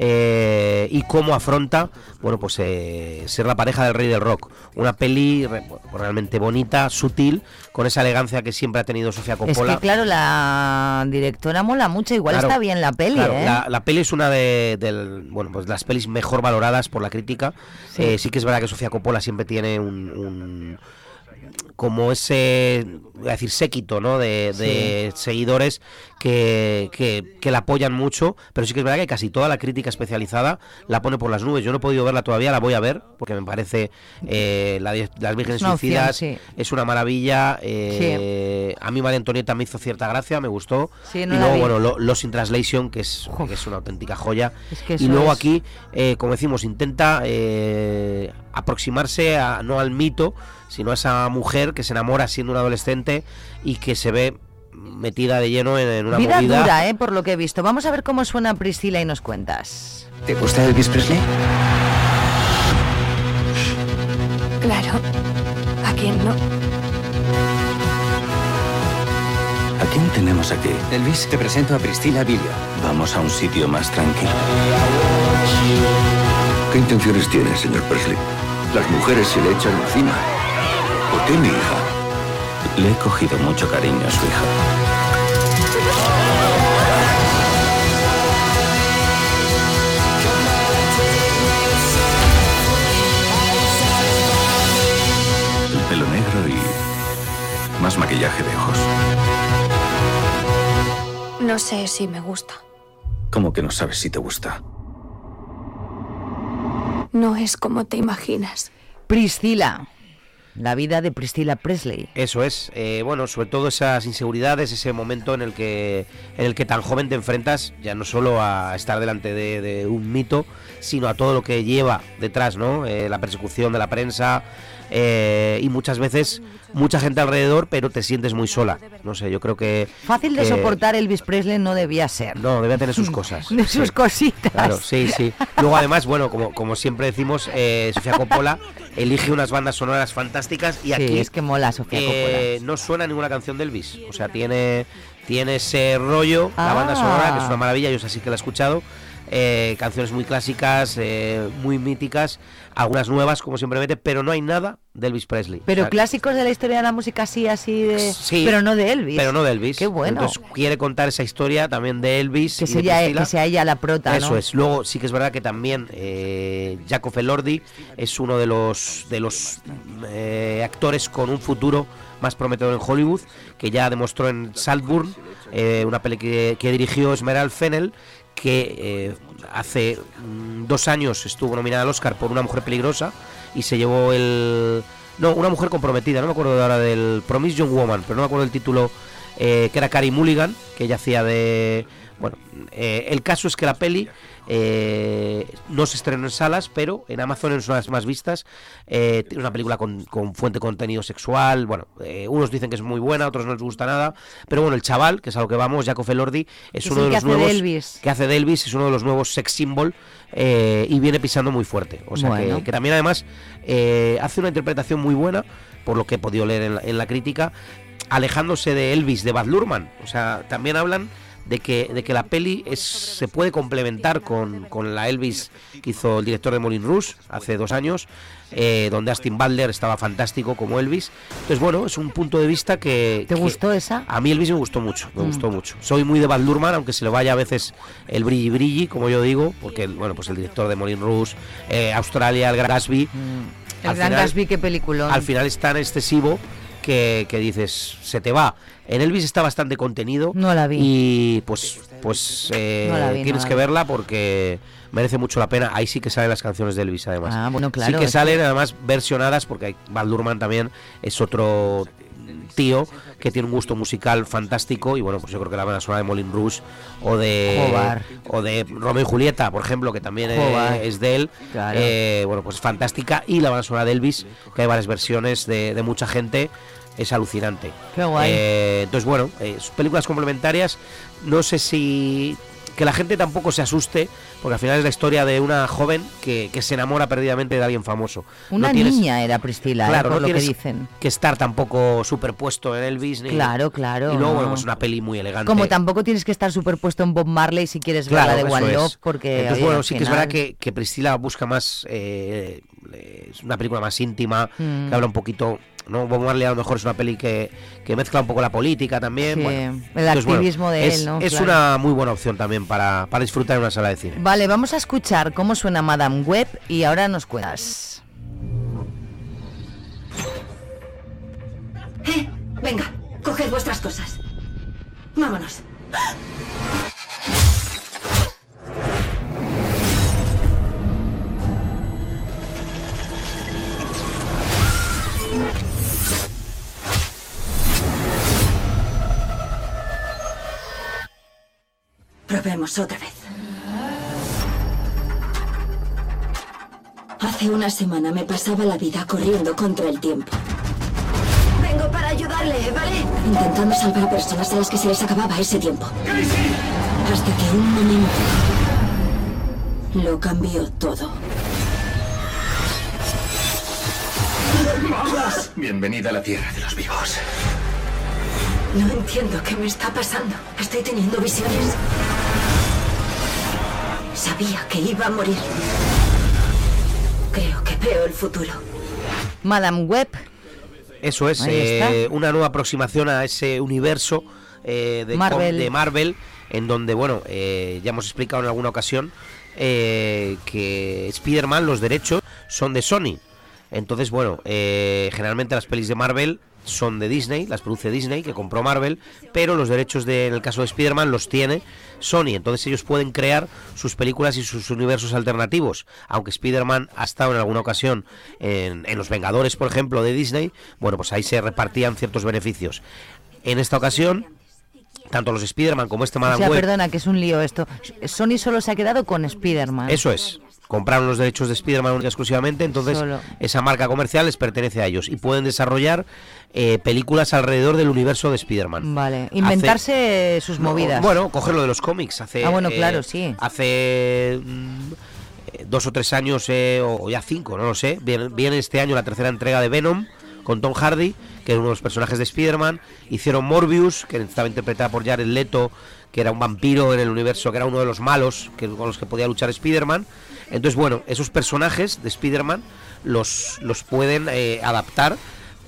eh, y cómo afronta, bueno, pues eh, ser la pareja del rey del rock. Una peli re- realmente bonita, sutil, con esa elegancia que siempre ha tenido Sofía Es Coppola. que, claro, la directora mola mucho, igual Claro, está bien la peli, claro, ¿eh? la, la peli es una de del- bueno, pues las pelis mejor valoradas por la crítica. Sí. Eh, sí que es verdad que Sofía Coppola siempre tiene un, un- como ese voy a decir séquito ¿no? de, de seguidores que, que, que la apoyan mucho pero sí que es verdad que casi toda la crítica especializada la pone por las nubes. Yo no he podido verla todavía la voy a ver porque me parece eh, la las vírgenes suicidas sí. es una maravilla eh, a mí María Antonieta me hizo cierta gracia me gustó. No y luego bueno lo- Lost in Translation que es, que es una auténtica joya. Es que y luego es- aquí eh, como decimos intenta eh, aproximarse a, no al mito sino a esa mujer que se enamora siendo una adolescente y que se ve metida de lleno en, en una Vida movida dura, ¿eh? Por lo que he visto. Vamos a ver cómo suena Priscila y nos cuentas. ¿Te gusta Elvis Presley? Claro. ¿A quién no? ¿A quién tenemos aquí? Elvis, te presento a Priscila Vilio. Vamos a un sitio más tranquilo. ¿Qué intenciones tiene, señor Presley? Las mujeres se le echan encima. ¿Por qué mi hija? Le he cogido mucho cariño a su hija. El pelo negro y más maquillaje de ojos. No sé si me gusta. ¿Cómo que no sabes si te gusta? No es como te imaginas. Priscila. La vida de Priscila Presley. Eso es, eh, bueno, sobre todo esas inseguridades, ese momento en el que en el que tan joven te enfrentas ya no solo a estar delante de, de un mito, sino a todo lo que lleva detrás, ¿no? Eh, la persecución de la prensa eh, y muchas veces mucha gente alrededor, pero te sientes muy sola. No sé, yo creo que Fácil de que- soportar Elvis Presley no debía ser. No, debía tener sus *laughs* cosas. De sus Sí. cositas. Claro, sí, sí. Luego además, bueno, como, como siempre decimos, eh, Sofía Coppola elige unas bandas sonoras fantásticas y Sí, aquí es que mola Sofía eh, no suena ninguna canción de Elvis. O sea, tiene, tiene ese rollo, la banda Ah. sonora, que es una maravilla, yo sí que la he escuchado. Eh, canciones muy clásicas, eh, muy míticas, algunas nuevas, como siempre mete, pero no hay nada de Elvis Presley. Pero O sea, clásicos de la historia de la música así, así de... Sí, pero no de Elvis. Pero no de Elvis. Qué bueno. Entonces quiere contar esa historia también de Elvis. que, y de sea ella, que sea ella la prota, Eso ¿no? es. Luego sí que es verdad que también eh, Jacob Elordi es uno de los de los eh, actores con un futuro más prometedor en Hollywood, que ya demostró en Saltburn, eh, una peli que, que dirigió Esmeral Fennel, que eh, hace mm, dos años estuvo nominada al Oscar por Una mujer peligrosa y se llevó el... No, Una mujer comprometida, no me acuerdo ahora del Promise Young Woman, pero no me acuerdo el título, eh, que era Carrie Mulligan, que ella hacía de... Bueno, eh, el caso es que la peli eh, no se estrenó en salas, pero en Amazon es una de las más vistas. Eh, una película con, con fuente de contenido sexual. Bueno, eh, unos dicen que es muy buena, otros no les gusta nada. Pero bueno, el chaval, que es a lo que vamos, Jacob Elordi, es uno de los nuevos. Elvis. Que hace de Elvis, es uno de los nuevos sex symbol eh, y viene pisando muy fuerte. O sea Bueno. que, que también además hace una interpretación muy buena, por lo que he podido leer en la, en la crítica alejándose de Elvis, de Baz Luhrmann. O sea, también hablan de que, de que la peli es, se puede complementar con, con la Elvis que hizo el director de Moulin Rouge hace dos años, eh, donde Austin Butler estaba fantástico como Elvis. Entonces, bueno, es un punto de vista que... ¿Te que- gustó esa? a mí Elvis me gustó mucho, me Mm. gustó mucho. Soy muy de Baz Luhrmann, aunque se le vaya a veces el brilli brilli, como yo digo, porque bueno, pues el director de Moulin Rouge, eh, Australia, el Gran Gatsby. El al Gran final- Gatsby, qué película. Al final es tan excesivo que, que dices, se te va. En Elvis está bastante contenido. No la vi. Y pues, pues eh, No vi, tienes que vi. verla porque merece mucho la pena. Ahí sí que salen las canciones de Elvis, además. Ah, bueno, claro, Sí que salen, además, versionadas, porque Baz Luhrmann también es otro tío que tiene un gusto musical fantástico y bueno pues yo creo que la banda sonora de Molin Rouge o de Jobar. o de Romeo y Julieta por ejemplo que también eh, Jobar. es de él Claro. eh, bueno pues fantástica y la banda sonora de Elvis que hay varias versiones de, de mucha gente es alucinante Qué guay. Eh, entonces bueno eh, películas complementarias no sé si que la gente tampoco se asuste porque al final es la historia de una joven que, que se enamora perdidamente de alguien famoso Una No tienes- niña era Priscila, eh, Claro, por no lo que dicen. que estar tampoco superpuesto en Elvis ni Claro, claro, y luego bueno no. pues una peli muy elegante Como tampoco tienes que estar superpuesto en Bob Marley si quieres Claro, ver la de One es. Love, porque... Entonces, oye, bueno, sí que es verdad que, que Priscila busca más. eh, eh, es una película más íntima, Mm. que habla un poquito. ¿No? Bob Marley a lo mejor es una peli que, que mezcla un poco la política también. Sí, bueno. el Entonces, bueno, activismo de es, él, ¿no? Es Claro. una muy buena opción también para, para disfrutar en una sala de cine. Vale, vamos a escuchar cómo suena Madame Web y ahora nos cuentas. Eh, venga, coged vuestras cosas. Vámonos. Probemos otra vez. Hace una semana me pasaba la vida corriendo contra el tiempo. Vengo para ayudarle, ¿vale? Intentando salvar a personas a las que se les acababa ese tiempo. Hasta que un momento lo cambió todo. Bienvenida a la tierra de los vivos. No entiendo qué me está pasando. Estoy teniendo visiones. Sabía que iba a morir. Creo que veo el futuro. Madame Web, Eso es, eh, una nueva aproximación a ese universo eh, de, Marvel. de Marvel, en donde, bueno, eh, ya hemos explicado en alguna ocasión eh, que Spider-Man, los derechos son de Sony. Entonces, bueno, eh, generalmente las pelis de Marvel son de Disney, las produce Disney, que compró Marvel, pero los derechos de, en el caso de Spider-Man los tiene Sony. Entonces ellos pueden crear sus películas y sus universos alternativos. Aunque Spider-Man ha estado en alguna ocasión en, en Los Vengadores, por ejemplo, de Disney, bueno, pues ahí se repartían ciertos beneficios. En esta ocasión, tanto los Spider-Man como este o Madame sea, Web, perdona, que es un lío esto. Sony solo se ha quedado con Spider-Man. eso es. Compraron los derechos de Spider-Man única exclusivamente, entonces Solo. esa marca comercial les pertenece a ellos y pueden desarrollar eh, películas alrededor del universo de Spider-Man. Vale, Hace- inventarse sus No, movidas. Bueno, cogerlo de los cómics. Hace, Ah, bueno, eh, claro, sí. Hace mm, dos o tres años, eh, o ya cinco, no lo sé. Viene, viene este año la tercera entrega de Venom con Tom Hardy, que es uno de los personajes de Spider-Man. Hicieron Morbius, que estaba interpretada por Jared Leto, que era un vampiro en el universo, que era uno de los malos que, con los que podía luchar Spider-Man. Entonces, bueno, esos personajes de Spider-Man los, los pueden eh, adaptar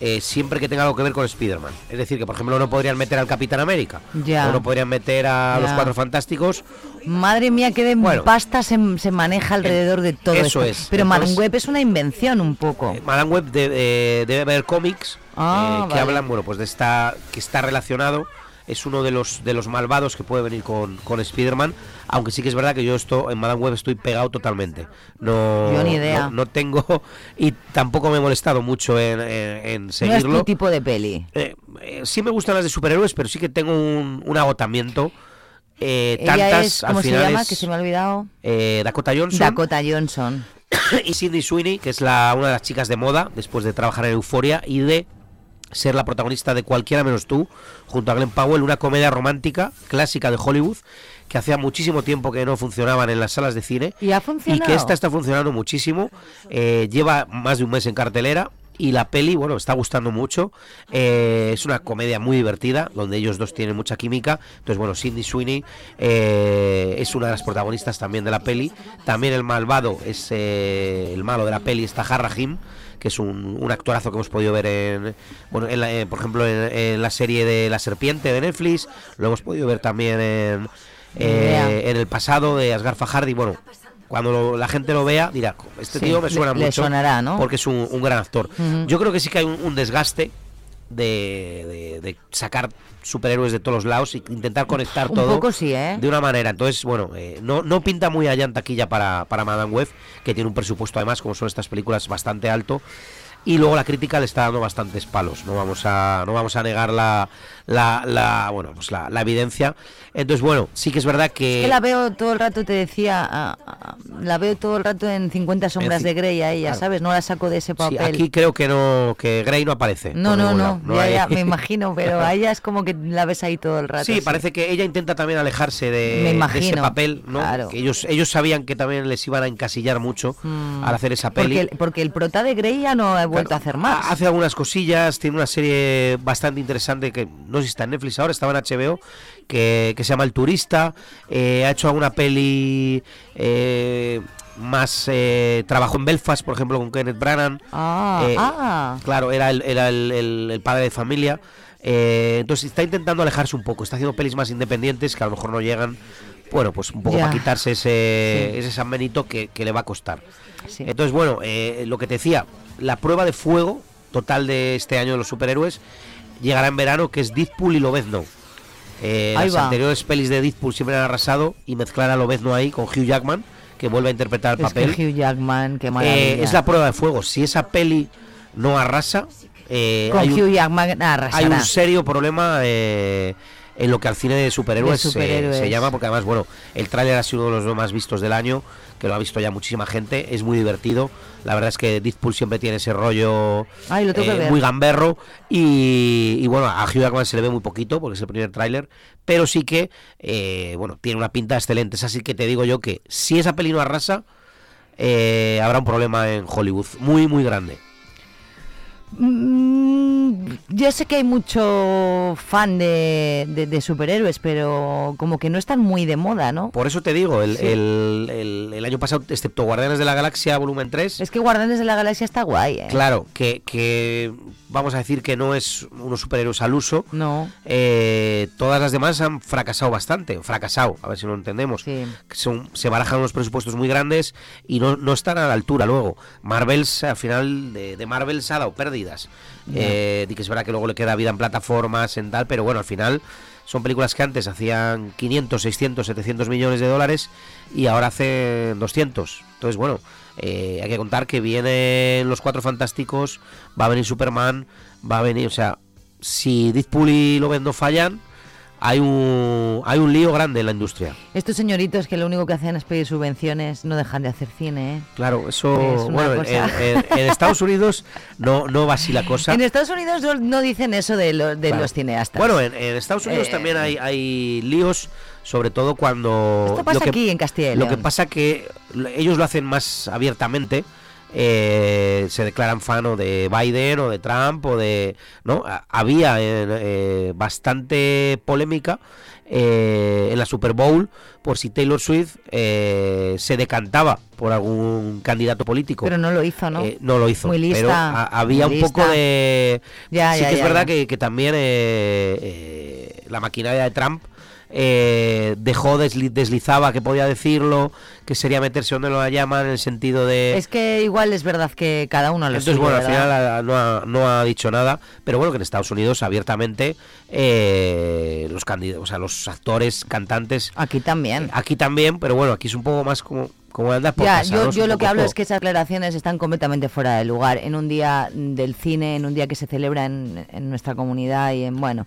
eh, siempre que tenga algo que ver con Spider-Man. Es decir, que por ejemplo no podrían meter al Capitán América, Ya. o no podrían meter a Ya. los Cuatro Fantásticos. Madre mía, qué de Bueno. pasta se, se maneja alrededor de todo eso esto. es. Pero Entonces- Madame Web es una invención un poco. Madame Web de- eh, debe haber cómics Ah, eh, que vale. hablan, bueno, pues de esta que está relacionado. Es uno de los de los malvados que puede venir con, con Spider-Man. Aunque sí que es verdad que yo esto en Madame Web estoy pegado totalmente. No, Yo ni idea. No, no tengo. Y tampoco me he molestado mucho en, en- en no es seguirlo. tu tipo de peli. Eh, eh, sí me gustan las de superhéroes, pero sí que tengo un, un agotamiento. Eh, Ella tantas, es, al ¿cómo se llama? es, Que se me ha olvidado. eh, Dakota Johnson Dakota Johnson. *coughs* y Sidney Sweeney, que es la, una de las chicas de moda, después de trabajar en Euforia y de ser la protagonista de Cualquiera menos tú, junto a Glenn Powell, una comedia romántica clásica de Hollywood que hacía muchísimo tiempo que no funcionaban en las salas de cine Y ha y funcionado. que esta está funcionando muchísimo. eh, lleva más de un mes en cartelera y la peli, bueno, está gustando mucho. Eh, es una comedia muy divertida, donde ellos dos tienen mucha química. Entonces, bueno, Cindy Sweeney eh, es una de las protagonistas también de la peli. También el malvado es eh, el malo de la peli, está Harrahim que es un, un actorazo que hemos podido ver en, bueno, en la- eh, por ejemplo, en, en la serie de La Serpiente de Netflix, lo hemos podido ver también en, eh, en el pasado de Asghar Fajardi, bueno, cuando lo- la gente lo vea dirá, este Sí, tío me le- suena le mucho, sonará, ¿no? porque es un, un gran actor. Yo creo que sí que hay un, un desgaste de, de- de sacar superhéroes de todos los lados y intentar conectar Un todo poco sí, ¿eh? de una manera. Entonces, bueno, eh, no, no pinta muy allá en taquilla para, para Madame Web, que tiene un presupuesto además, como son estas películas, bastante alto. Y luego la crítica le está dando bastantes palos. No vamos a, no vamos a negar la, la, la- bueno, pues la, la evidencia. Entonces, bueno, sí que es verdad que. Es que la veo todo el rato, te decía, la veo todo el rato en 50 sombras de Grey a ella, claro. ¿sabes? No la saco de ese Sí, papel. aquí creo que no, que Grey no aparece. no, no, no. No ya, hay- ya, me *laughs* imagino, pero a ella es como que la ves ahí todo el rato. Sí, parece que ella intenta también alejarse de, Me de ese imagino, papel, ¿no? claro. Que ellos, ellos sabían que también les iban a encasillar mucho Mm. al hacer esa peli. Porque el, porque el prota de Grey ya no he vuelto a hacer más. Hace algunas cosillas, tiene una serie bastante interesante que no sé si está en Netflix ahora, estaba en HBO, que, que se llama El Turista. eh, ha hecho alguna peli eh, más. Eh, trabajó en Belfast, por ejemplo, con Kenneth Branagh. Ah, Eh, ah. Claro, era el, era el, el- el padre de familia. Eh, entonces está intentando alejarse un poco, está haciendo pelis más independientes que a lo mejor no llegan. Bueno, pues un poco para quitarse ese, Sí. ese San Benito que, que le va a costar. Entonces, bueno, lo que te decía, la prueba de fuego total de este año de los superhéroes llegará en verano, que es Deadpool y Lobezno. Eh, las va. anteriores pelis de Deadpool siempre han arrasado y mezclar a Lobezno ahí con Hugh Jackman, que vuelve a interpretar el Es que papel. Hugh Jackman, qué Eh, es la prueba de fuego. Si esa peli no arrasa, eh, Con hay, un, Hugh Jackman arrasará. hay un serio problema eh, en lo que al cine de superhéroes, De se- superhéroes. Se, llama, porque además, bueno, el tráiler ha sido uno de los más vistos del año, que lo ha visto ya muchísima gente, es muy divertido. La verdad es que Deadpool siempre tiene ese rollo Ay, lo tengo que eh, ver. muy gamberro y, y, bueno, a Hugh Jackman se le ve muy poquito porque es el primer tráiler, pero sí que, eh, bueno, tiene una pinta excelente. Es así que te digo yo que si esa peli no arrasa, eh, habrá un problema en Hollywood muy, muy grande. Mm, yo sé que hay mucho fan de, de- de superhéroes, pero como que no están muy de moda, ¿no? Por eso te digo, el, Sí. el- el- el año pasado, excepto Guardianes de la Galaxia volumen 3, Es que Guardianes de la Galaxia está guay, ¿eh? claro, que, que vamos a decir que no es unos superhéroes al uso. No. Eh, todas las demás han fracasado bastante, fracasado, a ver si lo entendemos. Son, se barajan unos presupuestos muy grandes y no, no están a la altura luego. Marvels, al final de, de Marvel se ha dado Ya. Eh, que es verdad que luego le queda vida en plataformas, en tal, pero bueno, al final son películas que antes hacían 500, 600, 700 millones de dólares y ahora hacen 200. Entonces, bueno, eh, hay que contar que vienen los Cuatro Fantásticos, va a venir Superman, va a venir, o sea, si Deadpool y Loven no fallan, hay un, hay un lío grande en la industria. Estos señoritos que lo único que hacen es pedir subvenciones no dejan de hacer cine, ¿eh? Claro, eso, Es bueno, en, cosa. en- en Estados Unidos no, no va así la *laughs* cosa. En Estados Unidos no, no dicen eso de, lo- de Claro. los cineastas. Bueno, en, en Estados Unidos Eh, también hay, hay líos, sobre todo cuando... Esto pasa lo que- aquí en Castilla y Lo que León. pasa que ellos lo hacen más abiertamente, eh, se declaran fan o de Biden o de Trump o de... ¿no? Ha- Había eh, eh, bastante polémica eh, en la Super Bowl por si Taylor Swift eh, se decantaba por algún candidato político. Pero no lo hizo, ¿no? No lo hizo. Muy lista, Pero ha- había muy un poco de... Ya, sí ya, que es verdad que, que también la maquinaria de Trump eh, dejó, desli- deslizaba que podía decirlo, que sería meterse donde lo llaman en el sentido de... Es que igual es verdad que cada uno lo Entonces, suyo, bueno, al final ah, no ha, no ha dicho nada, pero bueno, que en Estados Unidos abiertamente eh, los candidatos, o sea, los actores, cantantes... Aquí también. Aquí también, pero bueno, aquí es un poco más como, como andar por Ya, casa, yo, yo lo que hablo es que esas declaraciones están completamente fuera de lugar. En un día del cine, en un día que se celebra en, en nuestra comunidad y en, bueno,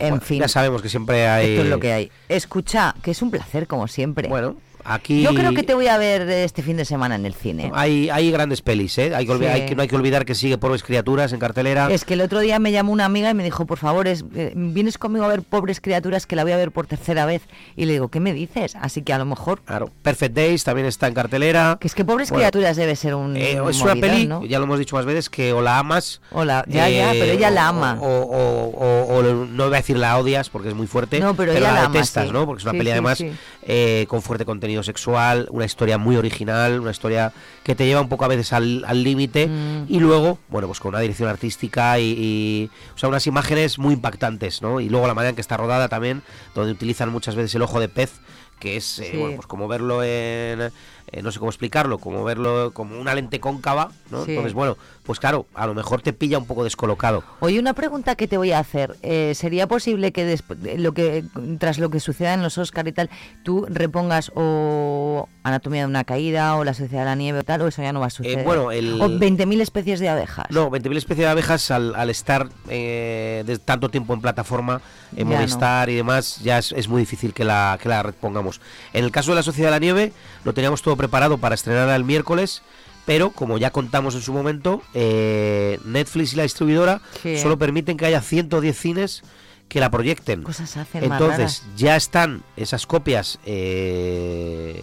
en Bueno, fin. Ya sabemos que siempre hay... Esto es lo que hay. Escucha, que es un placer como siempre. Bueno, aquí... Yo creo que te voy a ver este fin de semana en el cine. Hay, hay grandes pelis, ¿eh? Hay que, olvidar- Sí. hay que- no hay que olvidar que sigue Pobres Criaturas en cartelera. Es que el otro día me llamó una amiga y me dijo, por favor, es- eh, vienes conmigo a ver Pobres Criaturas que la voy a ver por tercera vez. Y le digo, ¿qué me dices? Así que a lo mejor... Claro, Perfect Days también está en cartelera. Que es que Pobres Bueno, Criaturas debe ser un... Eh, es movidón, una peli, ¿no? ya lo hemos dicho más veces, que o la amas. O la- ya, ya, pero ella o- la ama. O, o- o- o no voy a decir la odias porque es muy fuerte. No, pero ella la, la ama, detestas, sí. ¿no? Porque es una Sí, peli además eh, con fuerte contenido sexual, una historia muy original, una historia que te lleva un poco a veces al al límite. Mm. Y luego, bueno, pues con una dirección artística y, y- O sea, unas imágenes muy impactantes, ¿no? Y luego la manera en que está rodada también, donde utilizan muchas veces el ojo de pez que es eh, Sí. bueno, pues como verlo en eh, no sé cómo explicarlo, como verlo como una lente cóncava, ¿no? Sí. Entonces, bueno, pues claro, a lo mejor te pilla un poco descolocado. Oye, una pregunta que te voy a hacer. Eh, ¿Sería posible que, de lo que tras lo que suceda en los Oscar y tal, tú repongas o Anatomía de una caída o La Sociedad de la Nieve o tal, o eso ya no va a suceder? Eh, bueno, el- O 20.000 especies de abejas. No, 20.000 especies de abejas al, al estar eh, de tanto tiempo en plataforma, en Ya Movistar y demás, ya es, es muy difícil que la, que la repongamos. En el caso de la Sociedad de la Nieve, lo teníamos todo preparado para estrenarla el miércoles, pero como ya contamos en su momento, eh, Netflix y la distribuidora Sí. solo permiten que haya 110 cines que la proyecten. Cosas hacen Entonces, ya están esas copias eh,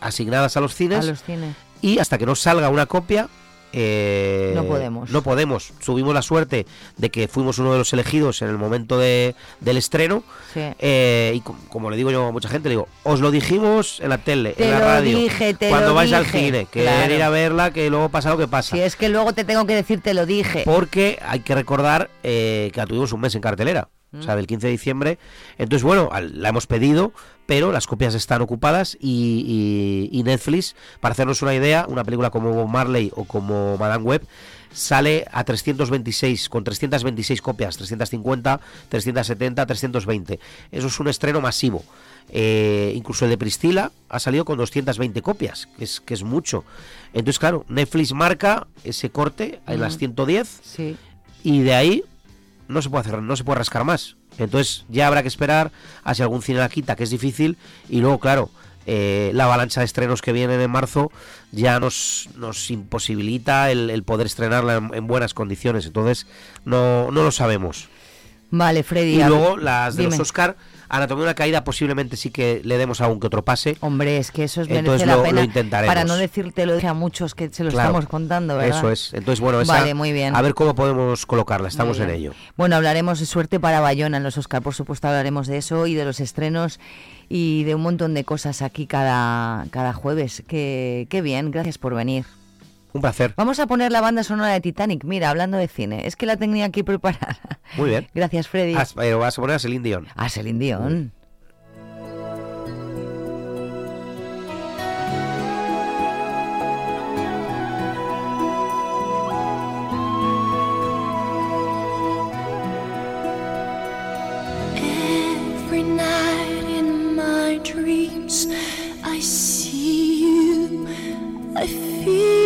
asignadas a los cines. A los cines. Y hasta que no salga una copia, eh, No podemos. No podemos. Tuvimos la suerte de que fuimos uno de los elegidos en el momento de- del estreno. Sí. eh, y com- como le digo yo a mucha gente, le digo, os lo dijimos en la tele, Te en la lo radio, dije, te cuando lo vais al cine, que claro. ir a verla, que luego pasa lo que pasa. Si es que luego te tengo que decir, te lo dije. Porque hay que recordar eh, que la tuvimos un mes en cartelera, o Mm. sea, del 15 de diciembre. Entonces, bueno, la hemos pedido, pero las copias están ocupadas y, y- y Netflix, para hacernos una idea, una película como Marley o como Madame Web sale a 326, con 326 copias, 350, 370, 320. Eso es un estreno masivo. Eh, incluso el de Priscila ha salido con 220 copias, que es, que es mucho. Entonces, claro, Netflix marca ese corte en las Ujú. 110 Sí. y de ahí no se puede hacer, no se puede rascar más. Entonces ya habrá que esperar a si algún cine la quita, que es difícil, y luego, claro, eh, la avalancha de estrenos que vienen en marzo ya nos, nos imposibilita el, poder estrenarla en, en buenas condiciones. Entonces no, no lo sabemos. Vale, Freddy. Y luego las de dime. los Oscar, Anatomía de una caída posiblemente sí que le demos algún que otro pase. Hombre, es que eso es merece Entonces la lo- pena. lo intentaremos. Para no decirte lo dije a muchos que se lo Claro, estamos contando, ¿verdad? Eso es. Entonces, bueno, esa- Vale, muy bien. a ver cómo podemos colocarla. Estamos en ello. Bueno, hablaremos de suerte para Bayona en los Oscar, por supuesto hablaremos de eso y de los estrenos y de un montón de cosas aquí cada, cada jueves. Qué, qué bien, gracias por venir. Un placer. Vamos a poner la banda sonora de Titanic, mira, hablando de cine. Es que la tenía aquí preparada. Muy bien. Gracias, Freddy. Ah, pero vas a poner a Celine Dion. A Celine Dion. Every night in my dreams, I see you, I feel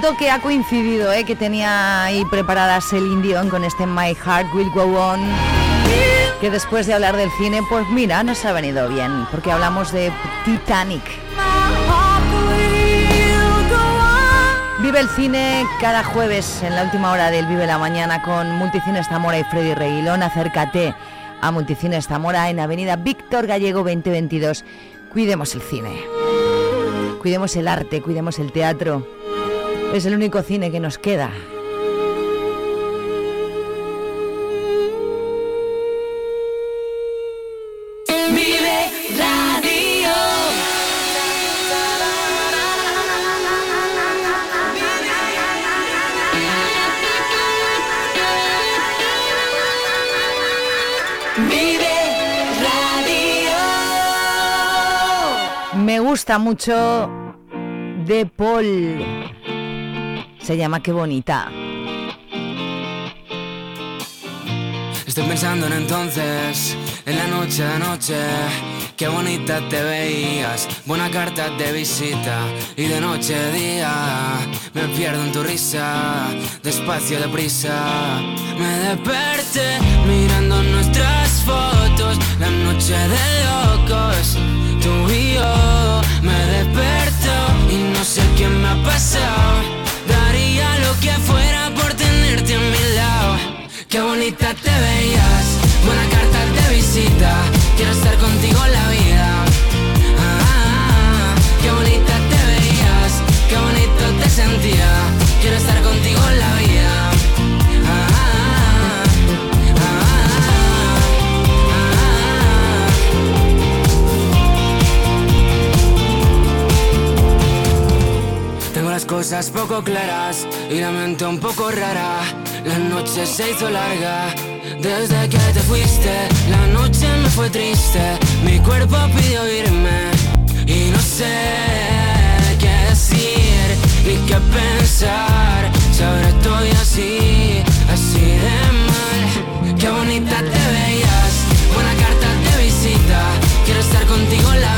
prometo que ha coincidido, ¿eh? que tenía ahí preparadas Celine Dion con este My Heart Will Go On. Que después de hablar del cine, pues mira, nos ha venido bien, porque hablamos de Titanic. Vive el cine cada jueves en la última hora del Vive la Mañana con Multicines Zamora y Freddy Reguilón. Acércate a Multicines Zamora en Avenida Víctor Gallego 2022. Cuidemos el cine. Cuidemos el arte, cuidemos el teatro. Es el único cine que nos queda. Vive Radio. Vive Radio. Me gusta mucho de Paul. Se llama Qué bonita. Estoy pensando en entonces, en la noche de anoche. Qué bonita te veías, buena carta de visita. Y de noche a día, me pierdo en tu risa, despacio, deprisa. Me desperté mirando nuestras fotos, la noche de locos. Tú y yo, me desperto y no sé qué me ha pasado. Que fuera por tenerte a mi lado. Qué bonita te veías, buena carta de visita. Quiero estar contigo la vida. Ah, ah, ah. qué bonita te veías, qué bonito te sentía. Quiero estar contigo cosas poco claras y la mente un poco rara. La noche se hizo larga desde que te fuiste. La noche me fue triste, mi cuerpo pidió irme y no sé qué decir ni qué pensar. Si ahora estoy así, así de mal. Qué bonita te veías, buena carta de visita. Quiero estar contigo la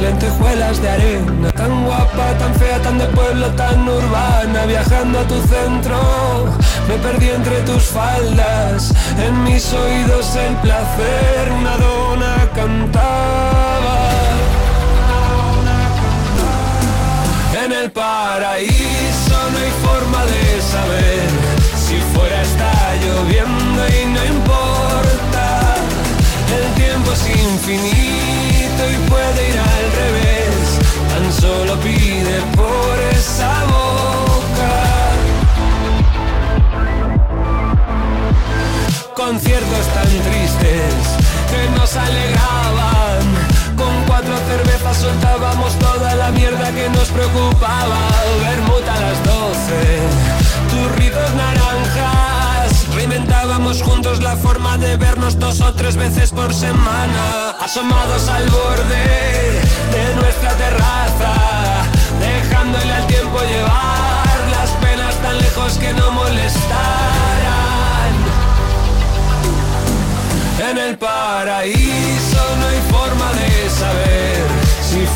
lentejuelas de arena, tan guapa, tan fea, tan de pueblo, tan urbana, viajando a tu centro, me perdí entre tus faldas, en mis oídos el placer, nos preocupaba. Vermut a las doce, turritos naranjas. Reinventábamos juntos la forma de vernos dos o tres veces por semana. Asomados al borde de nuestra terraza, dejándole al tiempo llevar las penas tan lejos que no molestaran. En el paraíso no hay forma de saber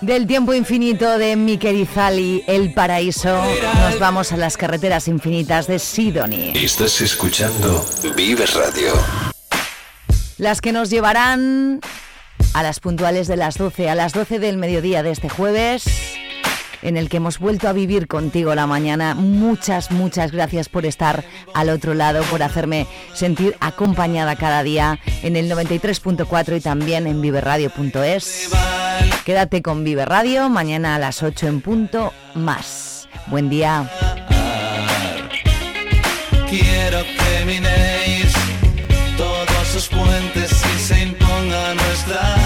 Del tiempo infinito de Miquelizali, El Paraíso, nos vamos a las carreteras infinitas de Sidoni. Estás escuchando Vive Radio. Las que nos llevarán a las puntuales de las 12, a las 12 del mediodía de este jueves, en el que hemos vuelto a vivir contigo la mañana. Muchas, muchas gracias por estar al otro lado, por hacerme sentir acompañada cada día en el 93.4 y también en viveradio.es. Quédate con Vive Radio, mañana a las 8 en punto más. Buen día. Quiero que minéis todos sus puentes y se imponga nuestra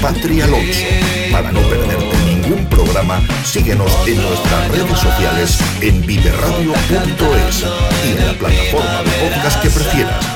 Patria Alonso. Para no perderte ningún programa, síguenos en nuestras redes sociales en viveradio.es y en la plataforma de podcast que prefieras.